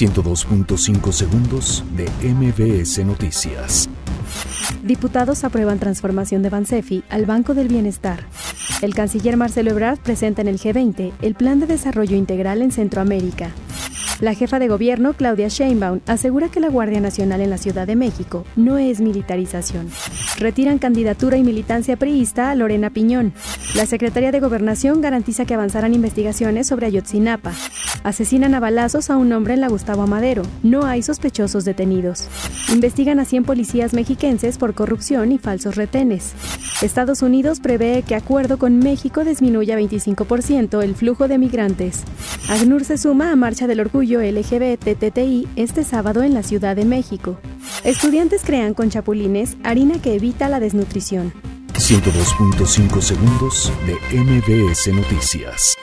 102.5 segundos de MBS Noticias. Diputados aprueban transformación de Bansefi al Banco del Bienestar. El canciller Marcelo Ebrard presenta en el G20 el Plan de Desarrollo Integral en Centroamérica. La jefa de gobierno, Claudia Sheinbaum, asegura que la Guardia Nacional en la Ciudad de México no es militarización. Retiran candidatura y militancia priista a Lorena Piñón. La Secretaría de Gobernación garantiza que avanzarán investigaciones sobre Ayotzinapa. Asesinan a balazos a un hombre en la Gustavo Amadero. No hay sospechosos detenidos. Investigan a 100 policías mexiquenses por corrupción y falsos retenes. Estados Unidos prevé que acuerdo con México disminuya 25% el flujo de migrantes. ACNUR se suma a Marcha del Orgullo LGBTTI este sábado en la Ciudad de México. Estudiantes crean con chapulines harina que evita la desnutrición. 102.5 segundos de MBS Noticias.